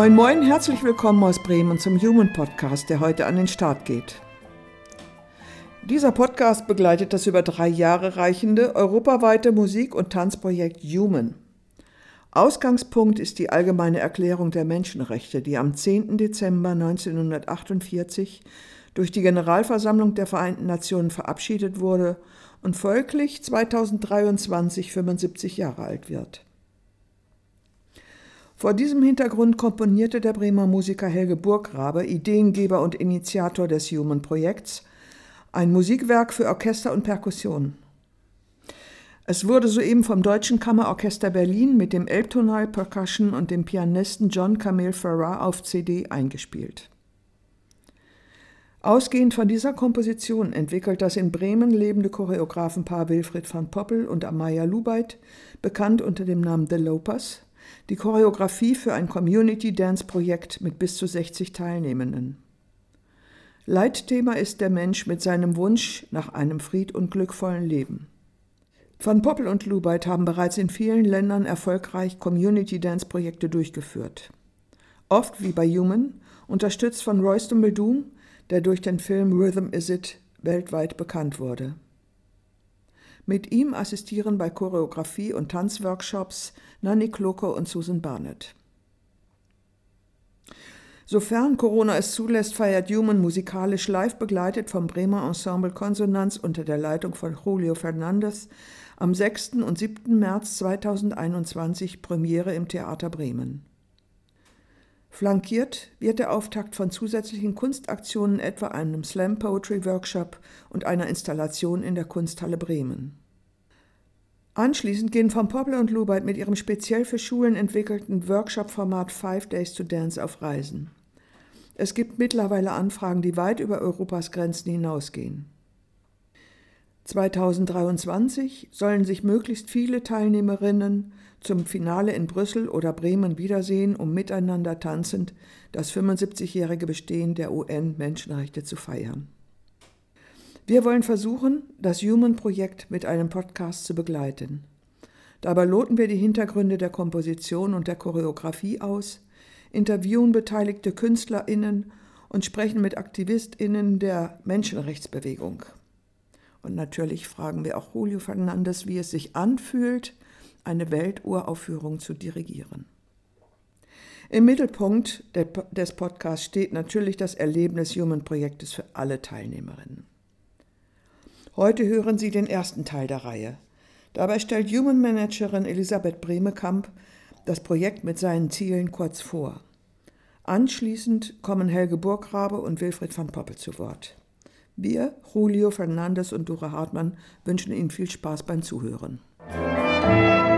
Moin, moin, herzlich willkommen aus Bremen zum Human Podcast, der heute an den Start geht. Dieser Podcast begleitet das über drei Jahre reichende europaweite Musik- und Tanzprojekt Human. Ausgangspunkt ist die Allgemeine Erklärung der Menschenrechte, die am 10. Dezember 1948 durch die Generalversammlung der Vereinten Nationen verabschiedet wurde und folglich 2023 75 Jahre alt wird. Vor diesem Hintergrund komponierte der Bremer Musiker Helge Burggrabe, Ideengeber und Initiator des Human Projekts, ein Musikwerk für Orchester und Perkussion. Es wurde soeben vom Deutschen Kammerorchester Berlin mit dem Elbtonal Percussion und dem Pianisten John Camille Farrar auf CD eingespielt. Ausgehend von dieser Komposition entwickelt das in Bremen lebende Choreografenpaar Wilfried van Poppel und Amaya Lubeit, bekannt unter dem Namen The Lopers, die Choreografie für ein Community-Dance-Projekt mit bis zu 60 Teilnehmenden. Leitthema ist der Mensch mit seinem Wunsch nach einem fried- und glückvollen Leben. Van Poppel und Lubeit haben bereits in vielen Ländern erfolgreich Community-Dance-Projekte durchgeführt. Oft, wie bei Human, unterstützt von Royce Dumbledum, der durch den Film Rhythm Is It weltweit bekannt wurde. Mit ihm assistieren bei Choreografie- und Tanzworkshops Nanny Kloko und Susan Barnett. Sofern Corona es zulässt, feiert Human musikalisch live begleitet vom Bremer Ensemble Konsonanz unter der Leitung von Julio Fernandez am 6. und 7. März 2021 Premiere im Theater Bremen. Flankiert wird der Auftakt von zusätzlichen Kunstaktionen, etwa einem Slam Poetry Workshop und einer Installation in der Kunsthalle Bremen. Anschließend gehen Van Poppel und Lubeit mit ihrem speziell für Schulen entwickelten Workshop-Format Five Days to Dance auf Reisen. Es gibt mittlerweile Anfragen, die weit über Europas Grenzen hinausgehen. 2023 sollen sich möglichst viele Teilnehmerinnen zum Finale in Brüssel oder Bremen wiedersehen, um miteinander tanzend das 75-jährige Bestehen der UN-Menschenrechte zu feiern. Wir wollen versuchen, das Human-Projekt mit einem Podcast zu begleiten. Dabei loten wir die Hintergründe der Komposition und der Choreografie aus, interviewen beteiligte KünstlerInnen und sprechen mit AktivistInnen der Menschenrechtsbewegung. Und natürlich fragen wir auch Julio Fernandes, wie es sich anfühlt, eine Welturaufführung zu dirigieren. Im Mittelpunkt des Podcasts steht natürlich das Erleben des Human-Projektes für alle Teilnehmerinnen. Heute hören Sie den ersten Teil der Reihe. Dabei stellt Human Managerin Elisabeth Bremekamp das Projekt mit seinen Zielen kurz vor. Anschließend kommen Helge Burggrabe und Wilfried van Poppel zu Wort. Wir, Julio Fernandes und Dora Hartmann, wünschen Ihnen viel Spaß beim Zuhören. es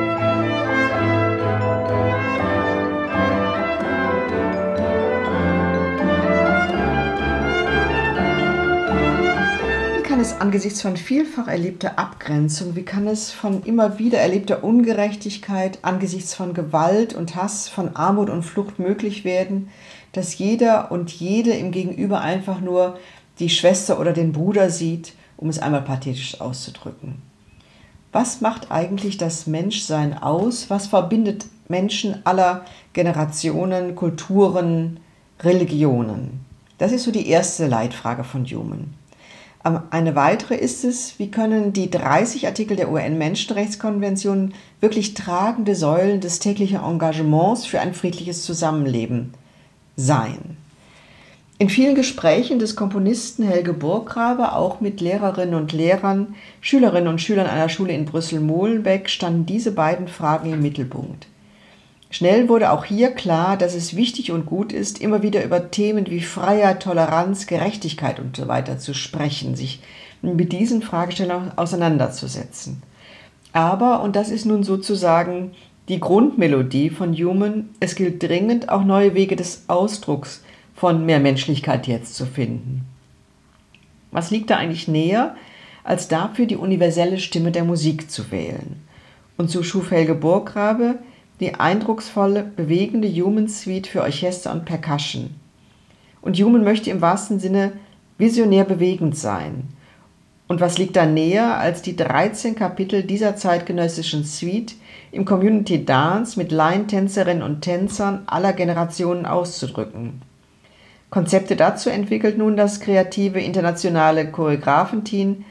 angesichts von vielfach erlebter Abgrenzung, wie kann es von immer wieder erlebter Ungerechtigkeit, angesichts von Gewalt und Hass, von Armut und Flucht möglich werden, dass jeder und jede im Gegenüber einfach nur die Schwester oder den Bruder sieht, um es einmal pathetisch auszudrücken. Was macht eigentlich das Menschsein aus? Was verbindet Menschen aller Generationen, Kulturen, Religionen? Das ist so die erste Leitfrage von Human. Eine weitere ist es, wie können die 30 Artikel der UN-Menschenrechtskonvention wirklich tragende Säulen des täglichen Engagements für ein friedliches Zusammenleben sein? In vielen Gesprächen des Komponisten Helge Burggrabe, auch mit Lehrerinnen und Lehrern, Schülerinnen und Schülern einer Schule in Brüssel-Molenbeek, standen diese beiden Fragen im Mittelpunkt. Schnell wurde auch hier klar, dass es wichtig und gut ist, immer wieder über Themen wie Freiheit, Toleranz, Gerechtigkeit usw. So zu sprechen, sich mit diesen Fragestellungen auseinanderzusetzen. Aber, und das ist nun sozusagen die Grundmelodie von Human, es gilt dringend, auch neue Wege des Ausdrucks von mehr Menschlichkeit jetzt zu finden. Was liegt da eigentlich näher, als dafür die universelle Stimme der Musik zu wählen? Und so schuf Helge Burggrabe die eindrucksvolle, bewegende Human Suite für Orchester und Percussion. Und Human möchte im wahrsten Sinne visionär bewegend sein. Und was liegt da näher, als die 13 Kapitel dieser zeitgenössischen Suite im Community Dance mit Laientänzerinnen und Tänzern aller Generationen auszudrücken? Konzepte dazu entwickelt nun das kreative internationale Choreografenteam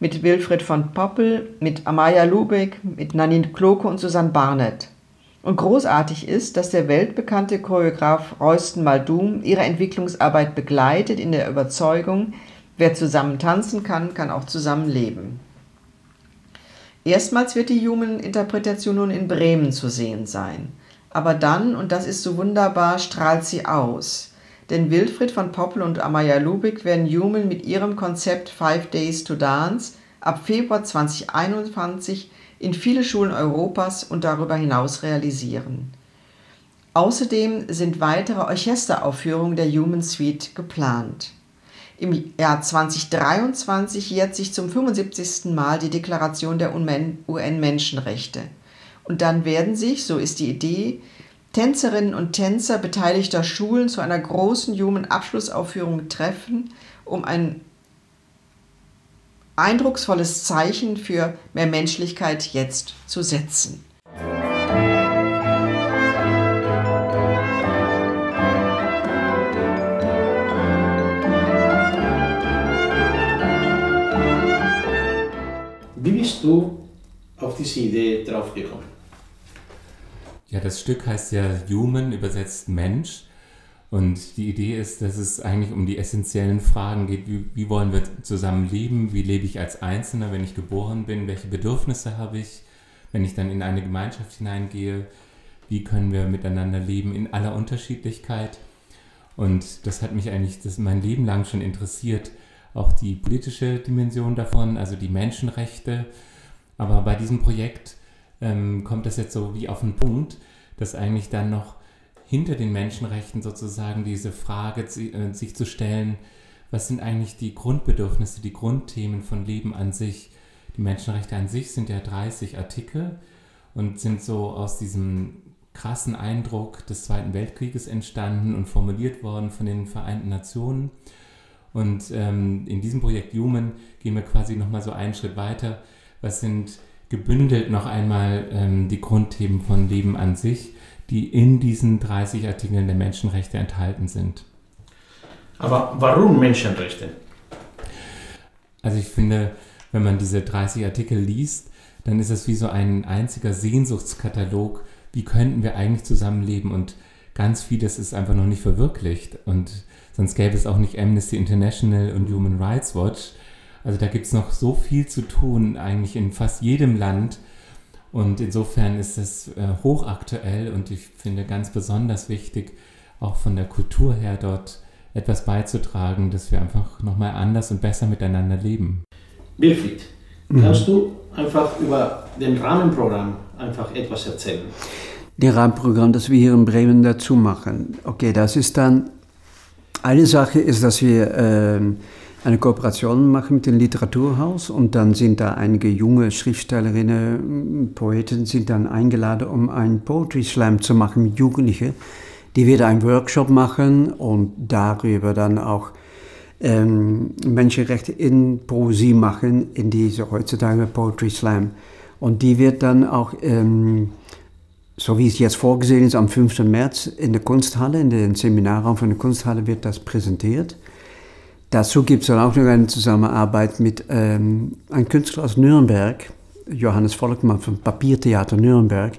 mit Wilfried von Poppel, mit Amaya Lubeck, mit Nanine Kloke und Susanne Barnett. Und großartig ist, dass der weltbekannte Choreograf Royston Maldum ihre Entwicklungsarbeit begleitet in der Überzeugung, wer zusammen tanzen kann, kann auch zusammen leben. Erstmals wird die Human-Interpretation nun in Bremen zu sehen sein. Aber dann, und das ist so wunderbar, strahlt sie aus. Denn Wilfried von Poppel und Amaya Lubig werden Human mit ihrem Konzept Five Days to Dance ab Februar 2021 in viele Schulen Europas und darüber hinaus realisieren. Außerdem sind weitere Orchesteraufführungen der Human Suite geplant. Im Jahr 2023 jährt sich zum 75. Mal die Deklaration der UN-Menschenrechte. Und dann werden sich, so ist die Idee, Tänzerinnen und Tänzer beteiligter Schulen zu einer großen Human-Abschlussaufführung treffen, um ein eindrucksvolles Zeichen für mehr Menschlichkeit jetzt zu setzen. Wie bist du auf diese Idee draufgekommen? Ja, das Stück heißt ja Human, übersetzt Mensch. Und die Idee ist, dass es eigentlich um die essentiellen Fragen geht, wie, wie wollen wir zusammen leben, wie lebe ich als Einzelner, wenn ich geboren bin, welche Bedürfnisse habe ich, wenn ich dann in eine Gemeinschaft hineingehe, wie können wir miteinander leben in aller Unterschiedlichkeit. Und das hat mich eigentlich das mein Leben lang schon interessiert, auch die politische Dimension davon, also die Menschenrechte. Aber bei diesem Projekt ähm, kommt das jetzt so wie auf den Punkt, dass eigentlich dann noch hinter den Menschenrechten sozusagen diese Frage äh, sich zu stellen, was sind eigentlich die Grundbedürfnisse, die Grundthemen von Leben an sich. Die Menschenrechte an sich sind ja 30 Artikel und sind so aus diesem krassen Eindruck des Zweiten Weltkrieges entstanden und formuliert worden von den Vereinten Nationen. Und ähm, in diesem Projekt Human gehen wir quasi nochmal so einen Schritt weiter. Was sind gebündelt noch einmal ähm, die Grundthemen von Leben an sich die in diesen 30 Artikeln der Menschenrechte enthalten sind. Aber warum Menschenrechte? Also ich finde, wenn man diese 30 Artikel liest, dann ist es wie so ein einziger Sehnsuchtskatalog, wie könnten wir eigentlich zusammenleben und ganz vieles ist einfach noch nicht verwirklicht und sonst gäbe es auch nicht Amnesty International und Human Rights Watch. Also da gibt es noch so viel zu tun, eigentlich in fast jedem Land, und insofern ist es äh, hochaktuell und ich finde ganz besonders wichtig, auch von der Kultur her dort etwas beizutragen, dass wir einfach nochmal anders und besser miteinander leben. Wilfried, mhm. kannst du einfach über den Rahmenprogramm einfach etwas erzählen? Das Rahmenprogramm, das wir hier in Bremen dazu machen. Okay, das ist dann, eine Sache ist, dass wir äh, eine Kooperation machen mit dem Literaturhaus und dann sind da einige junge Schriftstellerinnen, Poeten sind dann eingeladen, um einen Poetry Slam zu machen mit Jugendlichen. Die werden einen Workshop machen und darüber dann auch ähm, Menschenrechte in Poesie machen, in diese heutzutage Poetry Slam. Und die wird dann auch, ähm, so wie es jetzt vorgesehen ist, am 5. März in der Kunsthalle, in den Seminarraum von der Kunsthalle wird das präsentiert. Dazu gibt es dann auch noch eine Zusammenarbeit mit ähm, einem Künstler aus Nürnberg, Johannes Volkmann vom Papiertheater Nürnberg,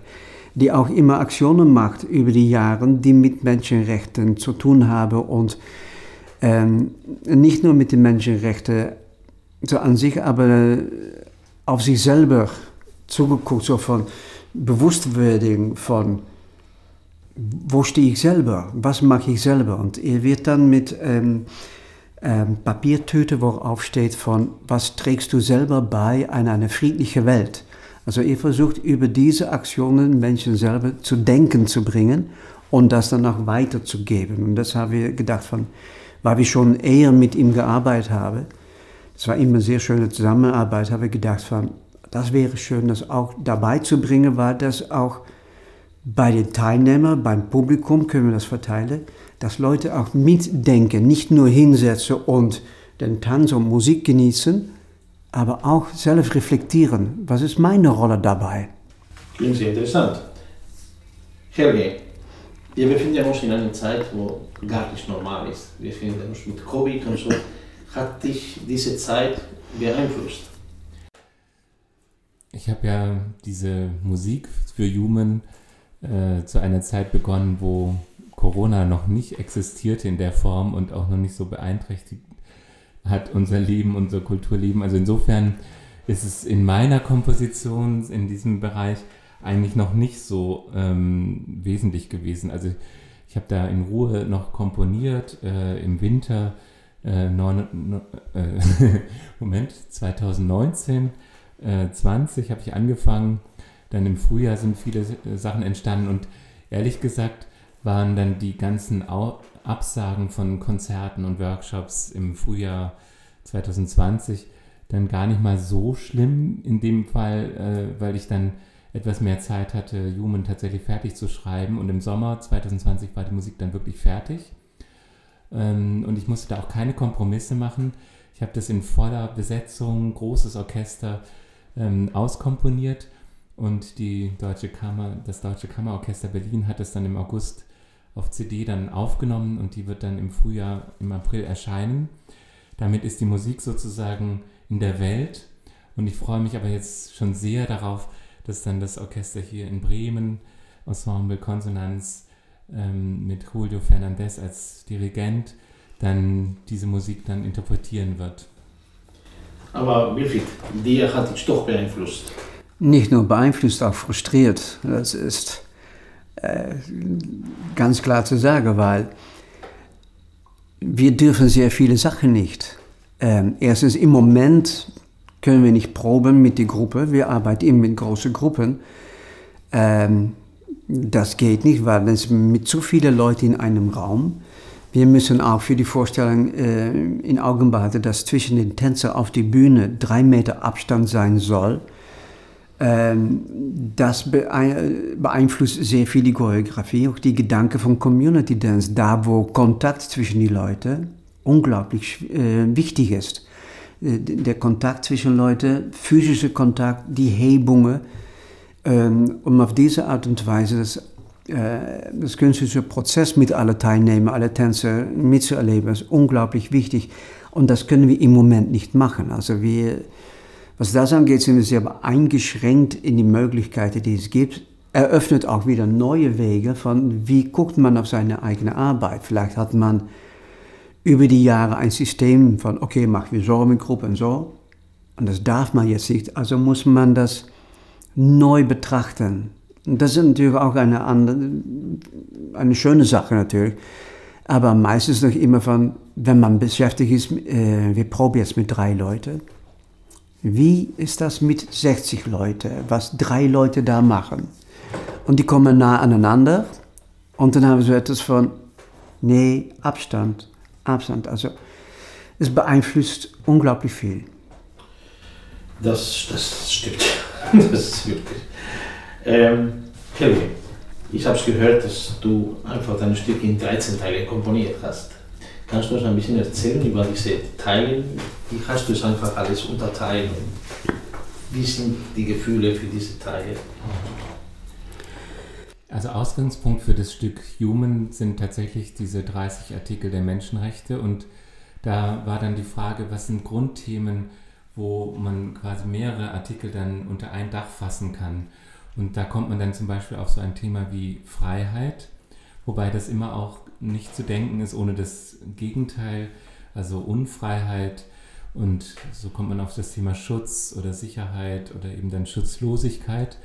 die auch immer Aktionen macht über die Jahre, die mit Menschenrechten zu tun haben und ähm, nicht nur mit den Menschenrechten so an sich, aber auf sich selber zugeguckt, so von Bewusstwerdung von wo stehe ich selber, was mache ich selber? Und er wird dann mit ähm, ähm, Papiertüte, worauf steht von, was trägst du selber bei an eine friedliche Welt. Also ihr versucht über diese Aktionen Menschen selber zu denken zu bringen und das dann auch weiterzugeben. Und das haben wir gedacht von, weil wir schon eher mit ihm gearbeitet haben, es war immer eine sehr schöne Zusammenarbeit, habe ich gedacht von, das wäre schön, das auch dabei zu bringen, weil das auch bei den Teilnehmern, beim Publikum können wir das verteilen, dass Leute auch mitdenken, nicht nur hinsetzen und den Tanz und Musik genießen, aber auch selbst reflektieren. Was ist meine Rolle dabei? Klingt sehr interessant. Helge, wir befinden uns in einer Zeit, wo gar nicht normal ist. Wir befinden uns mit Covid und so. Hat dich diese Zeit beeinflusst? Ich habe ja diese Musik für Human äh, zu einer Zeit begonnen, wo Corona noch nicht existierte in der Form und auch noch nicht so beeinträchtigt hat unser Leben, unser Kulturleben. Also insofern ist es in meiner Komposition in diesem Bereich eigentlich noch nicht so ähm, wesentlich gewesen. Also ich habe da in Ruhe noch komponiert äh, im Winter äh, neun, äh, Moment 2019 20 habe ich angefangen. Dann im Frühjahr sind viele Sachen entstanden und ehrlich gesagt waren dann die ganzen Absagen von Konzerten und Workshops im Frühjahr 2020 dann gar nicht mal so schlimm in dem Fall, äh, weil ich dann etwas mehr Zeit hatte, Human tatsächlich fertig zu schreiben. Und im Sommer 2020 war die Musik dann wirklich fertig. Ähm, und ich musste da auch keine Kompromisse machen. Ich habe das in voller Besetzung, großes Orchester ähm, auskomponiert. Und die Deutsche Kammer, das Deutsche Kammerorchester Berlin hat es dann im August auf CD dann aufgenommen und die wird dann im Frühjahr, im April erscheinen. Damit ist die Musik sozusagen in der Welt und ich freue mich aber jetzt schon sehr darauf, dass dann das Orchester hier in Bremen, Ensemble Konsonanz ähm, mit Julio Fernandez als Dirigent, dann diese Musik dann interpretieren wird. Aber Wilfried, dir hat dich doch beeinflusst. Nicht nur beeinflusst, auch frustriert. Das ist ganz klar zu sagen, weil wir dürfen sehr viele Sachen nicht. Ähm, erstens, im Moment können wir nicht proben mit der Gruppe. Wir arbeiten immer mit großen Gruppen. Ähm, das geht nicht, weil es mit zu vielen Leuten in einem Raum. Wir müssen auch für die Vorstellung äh, in Augen behalten, dass zwischen den Tänzern auf der Bühne drei Meter Abstand sein soll. Ähm, das beeinflusst sehr viel die Choreografie, auch die Gedanken von Community Dance, da wo Kontakt zwischen den Leuten unglaublich äh, wichtig ist. Äh, der Kontakt zwischen Leuten, physische Kontakt, die Hebungen, ähm, um auf diese Art und Weise das, äh, das künstlerische Prozess mit allen Teilnehmern, alle Tänzer mitzuerleben, ist unglaublich wichtig. Und das können wir im Moment nicht machen. Also wir was das angeht, sind wir sehr eingeschränkt in die Möglichkeiten, die es gibt. Eröffnet auch wieder neue Wege von, wie guckt man auf seine eigene Arbeit. Vielleicht hat man über die Jahre ein System von, okay, machen wir so mit Gruppen so. Und das darf man jetzt nicht. Also muss man das neu betrachten. Und das ist natürlich auch eine, andere, eine schöne Sache natürlich. Aber meistens noch immer von, wenn man beschäftigt ist, äh, wir probieren jetzt mit drei Leuten wie ist das mit 60 Leuten, was drei Leute da machen? Und die kommen nah aneinander und dann haben sie etwas von, nee, Abstand, Abstand. Also es beeinflusst unglaublich viel. Das, das stimmt. das ist wirklich. Ähm, Kelly, ich habe gehört, dass du einfach dein Stück in 13 Teile komponiert hast. Kannst du uns ein bisschen erzählen über diese Teile? Wie hast du es einfach alles unterteilt? Wie sind die Gefühle für diese Teile? Also Ausgangspunkt für das Stück Human sind tatsächlich diese 30 Artikel der Menschenrechte und da war dann die Frage, was sind Grundthemen, wo man quasi mehrere Artikel dann unter ein Dach fassen kann. Und da kommt man dann zum Beispiel auf so ein Thema wie Freiheit, wobei das immer auch nicht zu denken ist ohne das Gegenteil, also Unfreiheit. Und so kommt man auf das Thema Schutz oder Sicherheit oder eben dann Schutzlosigkeit.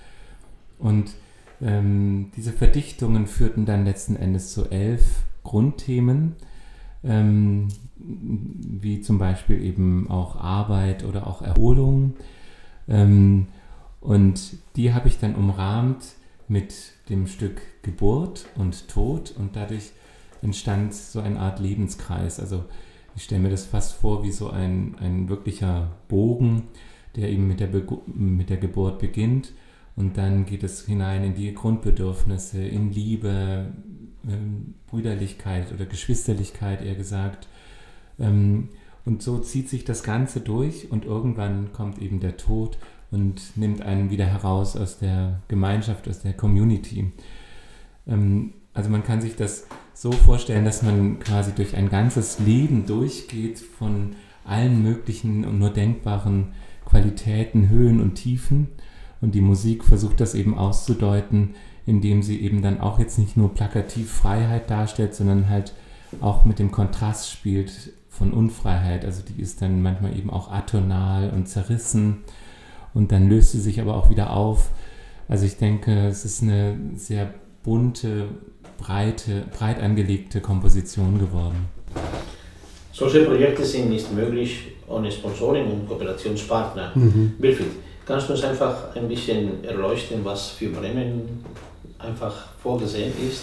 Und ähm, diese Verdichtungen führten dann letzten Endes zu elf Grundthemen, ähm, wie zum Beispiel eben auch Arbeit oder auch Erholung. Ähm, und die habe ich dann umrahmt mit dem Stück Geburt und Tod und dadurch entstand so eine Art Lebenskreis. Also ich stelle mir das fast vor wie so ein, ein wirklicher Bogen, der eben mit der, mit der Geburt beginnt und dann geht es hinein in die Grundbedürfnisse, in Liebe, ähm, Brüderlichkeit oder Geschwisterlichkeit eher gesagt. Ähm, Und so zieht sich das Ganze durch und irgendwann kommt eben der Tod und nimmt einen wieder heraus aus der Gemeinschaft, aus der Community. Ähm, also man kann sich das so vorstellen, dass man quasi durch ein ganzes Leben durchgeht von allen möglichen und nur denkbaren Qualitäten, Höhen und Tiefen. Und die Musik versucht das eben auszudeuten, indem sie eben dann auch jetzt nicht nur plakativ Freiheit darstellt, sondern halt auch mit dem Kontrast spielt von Unfreiheit. Also die ist dann manchmal eben auch atonal und zerrissen und dann löst sie sich aber auch wieder auf. Also ich denke, es ist eine sehr bunte, breite, breit angelegte Komposition geworden. Solche Projekte sind nicht möglich ohne Sponsoring und Kooperationspartner. Mhm. Wilfried, kannst du uns einfach ein bisschen erleuchten, was für Bremen einfach vorgesehen ist?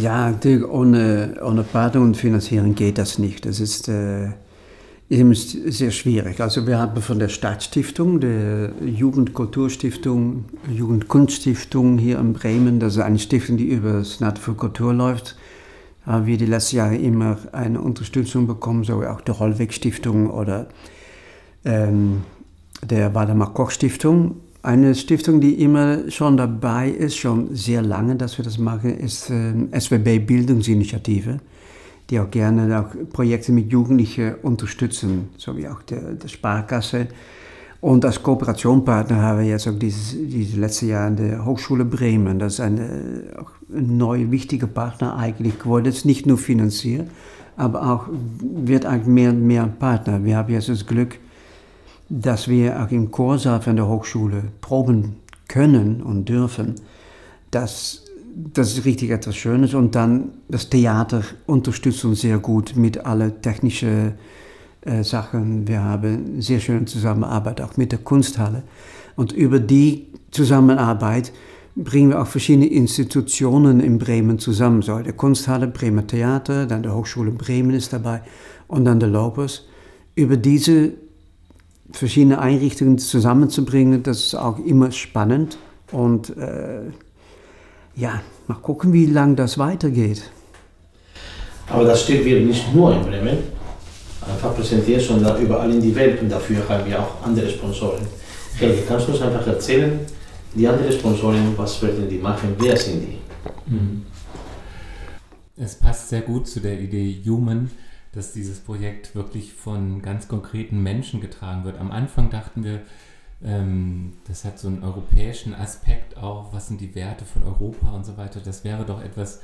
Ja, natürlich ohne, ohne Partner und Finanzierung geht das nicht. Das ist, äh, ist sehr schwierig. Also wir haben von der Stadtstiftung, der Jugendkulturstiftung, Jugendkunststiftung hier in Bremen, das ist eine Stiftung, die über das Senat für Kultur läuft, haben wir die letzten Jahre immer eine Unterstützung bekommen, so auch der Rollweg Stiftung oder ähm, der Waldemar Koch Stiftung. Eine Stiftung, die immer schon dabei ist, schon sehr lange, dass wir das machen, ist äh, SWB Bildungsinitiative, die auch gerne auch Projekte mit Jugendlichen unterstützen, so wie auch der, der Sparkasse. Und als Kooperationpartner haben wir jetzt auch dieses, dieses letzte Jahr in der Hochschule Bremen. Das ist eine, ein neuer wichtiger Partner eigentlich geworden. Ist nicht nur finanziert, aber auch wird eigentlich mehr und mehr Partner. Wir haben jetzt das Glück, dass wir auch im Chorsaal von der Hochschule proben können und dürfen, das, das ist richtig etwas Schönes. Und dann das Theater unterstützt uns sehr gut mit allen technischen äh, Sachen. Wir haben sehr schöne Zusammenarbeit auch mit der Kunsthalle. Und über die Zusammenarbeit bringen wir auch verschiedene Institutionen in Bremen zusammen. So, der Kunsthalle, Bremer Theater, dann der Hochschule Bremen ist dabei und dann der Lopez. Über diese verschiedene Einrichtungen zusammenzubringen, das ist auch immer spannend. Und äh, ja, mal gucken, wie lange das weitergeht. Aber das steht wir nicht nur in Bremen, einfach präsentiert, sondern überall in die Welt und dafür haben wir auch andere Sponsoren. Helge, kannst du uns einfach erzählen, die anderen Sponsoren, was werden die machen, wer sind die? Mhm. Es passt sehr gut zu der Idee Human, dass dieses Projekt wirklich von ganz konkreten Menschen getragen wird. Am Anfang dachten wir, ähm, das hat so einen europäischen Aspekt auch, was sind die Werte von Europa und so weiter. Das wäre doch etwas,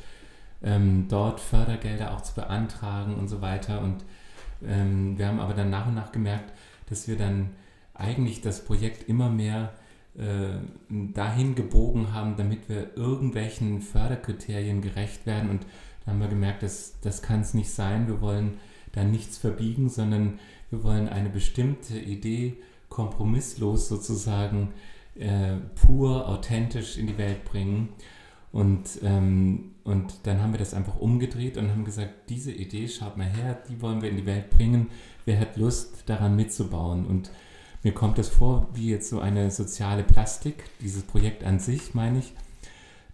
ähm, dort Fördergelder auch zu beantragen und so weiter. Und ähm, wir haben aber dann nach und nach gemerkt, dass wir dann eigentlich das Projekt immer mehr äh, dahin gebogen haben, damit wir irgendwelchen Förderkriterien gerecht werden und da haben wir gemerkt, dass, das kann es nicht sein. Wir wollen da nichts verbiegen, sondern wir wollen eine bestimmte Idee kompromisslos sozusagen äh, pur, authentisch in die Welt bringen. Und, ähm, und dann haben wir das einfach umgedreht und haben gesagt, diese Idee, schaut mal her, die wollen wir in die Welt bringen. Wer hat Lust, daran mitzubauen? Und mir kommt es vor wie jetzt so eine soziale Plastik, dieses Projekt an sich, meine ich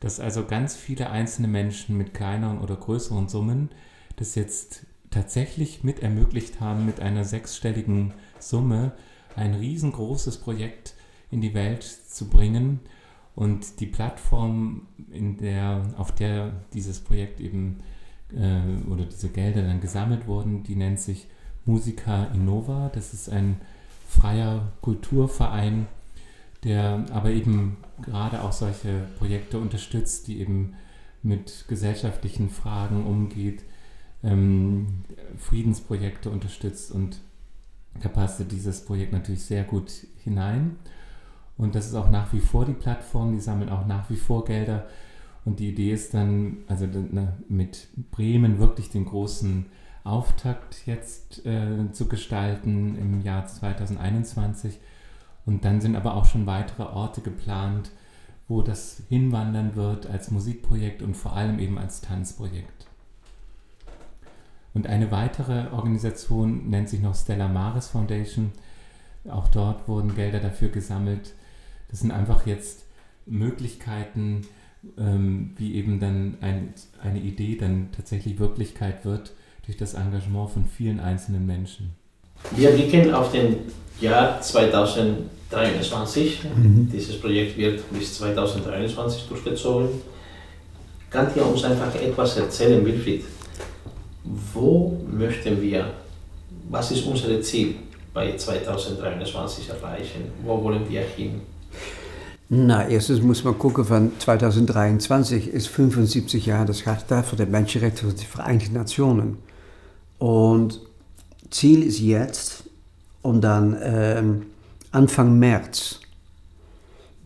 dass also ganz viele einzelne Menschen mit kleineren oder größeren Summen das jetzt tatsächlich mit ermöglicht haben, mit einer sechsstelligen Summe ein riesengroßes Projekt in die Welt zu bringen. Und die Plattform, in der, auf der dieses Projekt eben äh, oder diese Gelder dann gesammelt wurden, die nennt sich Musica Innova. Das ist ein freier Kulturverein, der aber eben gerade auch solche Projekte unterstützt, die eben mit gesellschaftlichen Fragen umgeht, ähm, Friedensprojekte unterstützt und da passte dieses Projekt natürlich sehr gut hinein. Und das ist auch nach wie vor die Plattform, die sammeln auch nach wie vor Gelder. Und die Idee ist dann, also mit Bremen wirklich den großen Auftakt jetzt äh, zu gestalten im Jahr 2021 und dann sind aber auch schon weitere Orte geplant, wo das hinwandern wird als Musikprojekt und vor allem eben als Tanzprojekt. Und eine weitere Organisation nennt sich noch Stella Maris Foundation. Auch dort wurden Gelder dafür gesammelt. Das sind einfach jetzt Möglichkeiten, ähm, wie eben dann ein, eine Idee dann tatsächlich Wirklichkeit wird, durch das Engagement von vielen einzelnen Menschen. Wir blicken auf den Jahr 2023. Mhm. Dieses Projekt wird bis 2023 durchgezogen. Kann ihr uns einfach etwas erzählen, Wilfried? Wo möchten wir, was ist unser Ziel bei 2023 erreichen? Wo wollen wir hin? Na, erstens muss man gucken, von 2023 ist 75 Jahre das Charta für die Menschenrechte der Vereinten Nationen. Und Ziel ist jetzt, um dann ähm, Anfang März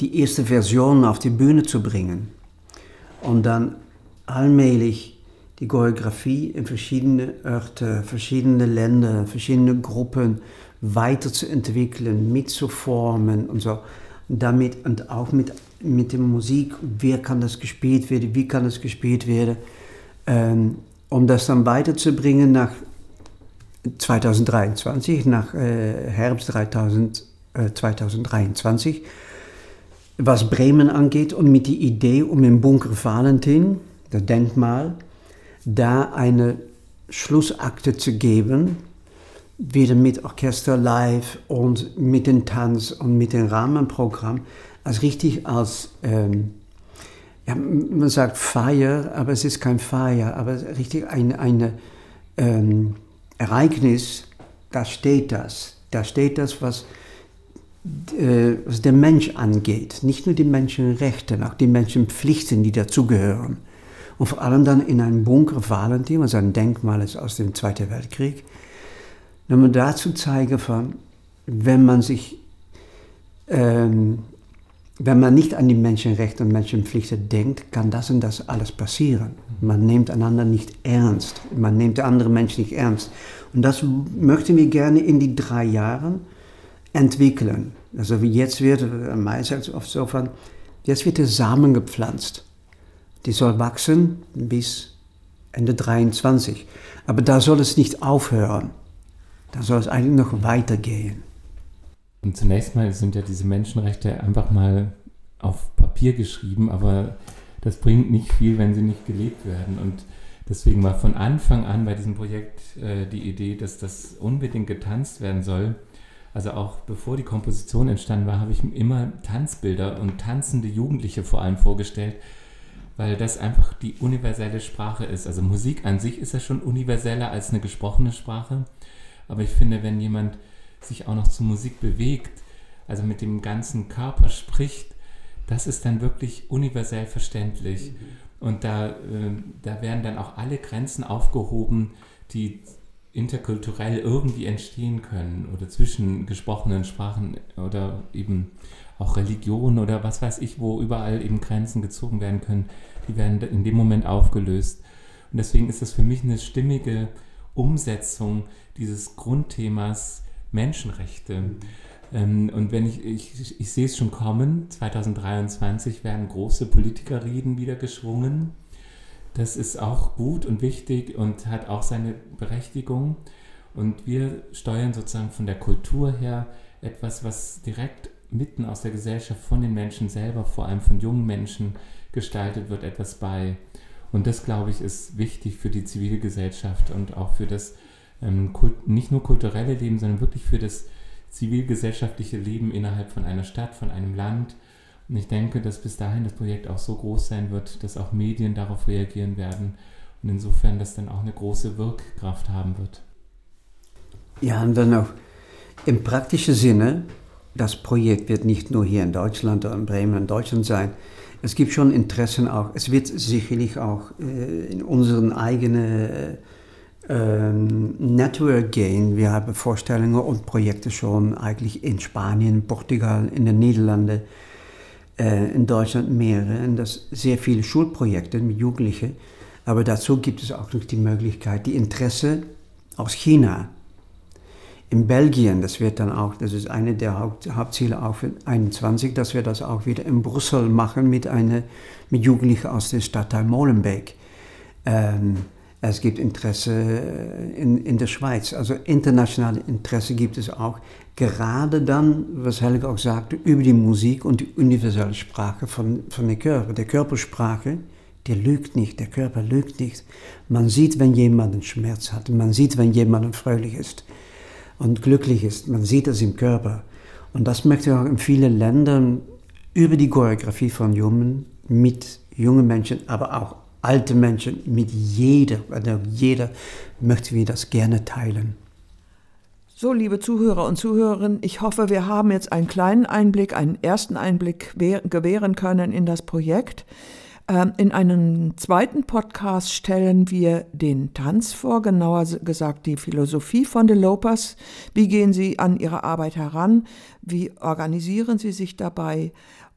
die erste Version auf die Bühne zu bringen und dann allmählich die Choreografie in verschiedene Orte, verschiedene Länder, verschiedene Gruppen weiterzuentwickeln, mitzuformen und so. damit und auch mit, mit der Musik, wer kann das gespielt werden, wie kann das gespielt werden, ähm, um das dann weiterzubringen nach 2023, nach äh, Herbst 3000, äh, 2023, was Bremen angeht und mit der Idee, um im Bunker Valentin, das Denkmal, da eine Schlussakte zu geben, wieder mit Orchester live und mit dem Tanz und mit dem Rahmenprogramm, als richtig als, ähm, ja, man sagt Feier, aber es ist kein Feier, aber richtig eine, eine ähm, Ereignis, da steht das. Da steht das, was, äh, was der Mensch angeht. Nicht nur die Menschenrechte, auch die Menschenpflichten, die dazugehören. Und vor allem dann in einem Bunker Valentin, was ein Denkmal ist aus dem Zweiten Weltkrieg, nur dazu zeigen, von, wenn man sich, ähm, wenn man nicht an die Menschenrechte und Menschenpflichten denkt, kann das und das alles passieren. Man nimmt einander nicht ernst. Man nimmt andere Menschen nicht ernst. Und das möchten wir gerne in die drei Jahren entwickeln. Also wie jetzt wird, sagt oft so von, jetzt wird der Samen gepflanzt. Die soll wachsen bis Ende 23. Aber da soll es nicht aufhören. Da soll es eigentlich noch weitergehen. Und zunächst mal sind ja diese Menschenrechte einfach mal auf Papier geschrieben, aber das bringt nicht viel, wenn sie nicht gelebt werden. Und deswegen war von Anfang an bei diesem Projekt äh, die Idee, dass das unbedingt getanzt werden soll. Also auch bevor die Komposition entstanden war, habe ich mir immer Tanzbilder und tanzende Jugendliche vor allem vorgestellt, weil das einfach die universelle Sprache ist. Also Musik an sich ist ja schon universeller als eine gesprochene Sprache. Aber ich finde, wenn jemand sich auch noch zu Musik bewegt, also mit dem ganzen Körper spricht, das ist dann wirklich universell verständlich. Mhm. Und da, äh, da werden dann auch alle Grenzen aufgehoben, die interkulturell irgendwie entstehen können oder zwischen gesprochenen Sprachen oder eben auch Religion oder was weiß ich, wo überall eben Grenzen gezogen werden können, die werden in dem Moment aufgelöst. Und deswegen ist das für mich eine stimmige Umsetzung dieses Grundthemas Menschenrechte. Mhm. Und wenn ich, ich, ich sehe es schon kommen, 2023 werden große Politikerreden wieder geschwungen. Das ist auch gut und wichtig und hat auch seine Berechtigung. Und wir steuern sozusagen von der Kultur her etwas, was direkt mitten aus der Gesellschaft von den Menschen selber, vor allem von jungen Menschen, gestaltet wird, etwas bei. Und das, glaube ich, ist wichtig für die Zivilgesellschaft und auch für das ähm, nicht nur kulturelle Leben, sondern wirklich für das zivilgesellschaftliche Leben innerhalb von einer Stadt, von einem Land. Und ich denke, dass bis dahin das Projekt auch so groß sein wird, dass auch Medien darauf reagieren werden und insofern das dann auch eine große Wirkkraft haben wird. Ja, und dann auch im praktischen Sinne, das Projekt wird nicht nur hier in Deutschland oder in Bremen in Deutschland sein. Es gibt schon Interessen auch, es wird sicherlich auch äh, in unseren eigenen äh, ähm, Network gehen. Wir haben Vorstellungen und Projekte schon eigentlich in Spanien, Portugal, in den Niederlanden, äh, in Deutschland mehrere. Und das sehr viele Schulprojekte mit Jugendlichen. Aber dazu gibt es auch noch die Möglichkeit, die Interesse aus China. In Belgien, das wird dann auch, das ist eine der Haupt, Hauptziele auch für 21, dass wir das auch wieder in Brüssel machen mit, eine, mit Jugendlichen aus dem Stadtteil Molenbeek. Ähm, es gibt Interesse äh, in, in der Schweiz. Also internationale Interesse gibt es auch. Gerade dann, was Helge auch sagte, über die Musik und die universelle Sprache von, von der Körper, der Körpersprache, der lügt nicht, der Körper lügt nicht. Man sieht, wenn jemand einen Schmerz hat, man sieht, wenn jemand fröhlich ist und glücklich ist, man sieht es im Körper. Und das möchte ich auch in vielen Ländern über die Choreografie von Jungen mit jungen Menschen, aber auch alte Menschen, mit jeder, also jeder möchte wir das gerne teilen. So, liebe Zuhörer und Zuhörerinnen, ich hoffe, wir haben jetzt einen kleinen Einblick, einen ersten Einblick gewähren können in das Projekt. Ähm, in einem zweiten Podcast stellen wir den Tanz vor, genauer gesagt die Philosophie von The Lopers. Wie gehen Sie an Ihre Arbeit heran? Wie organisieren Sie sich dabei?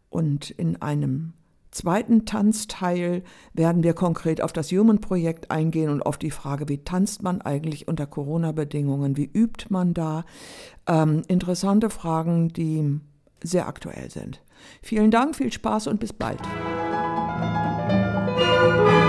Und in einem zweiten Tanzteil werden wir konkret auf das Human-Projekt eingehen und auf die Frage, wie tanzt man eigentlich unter Corona-Bedingungen, wie übt man da. Ähm, interessante Fragen, die sehr aktuell sind. Vielen Dank, viel Spaß und bis bald. Thank you.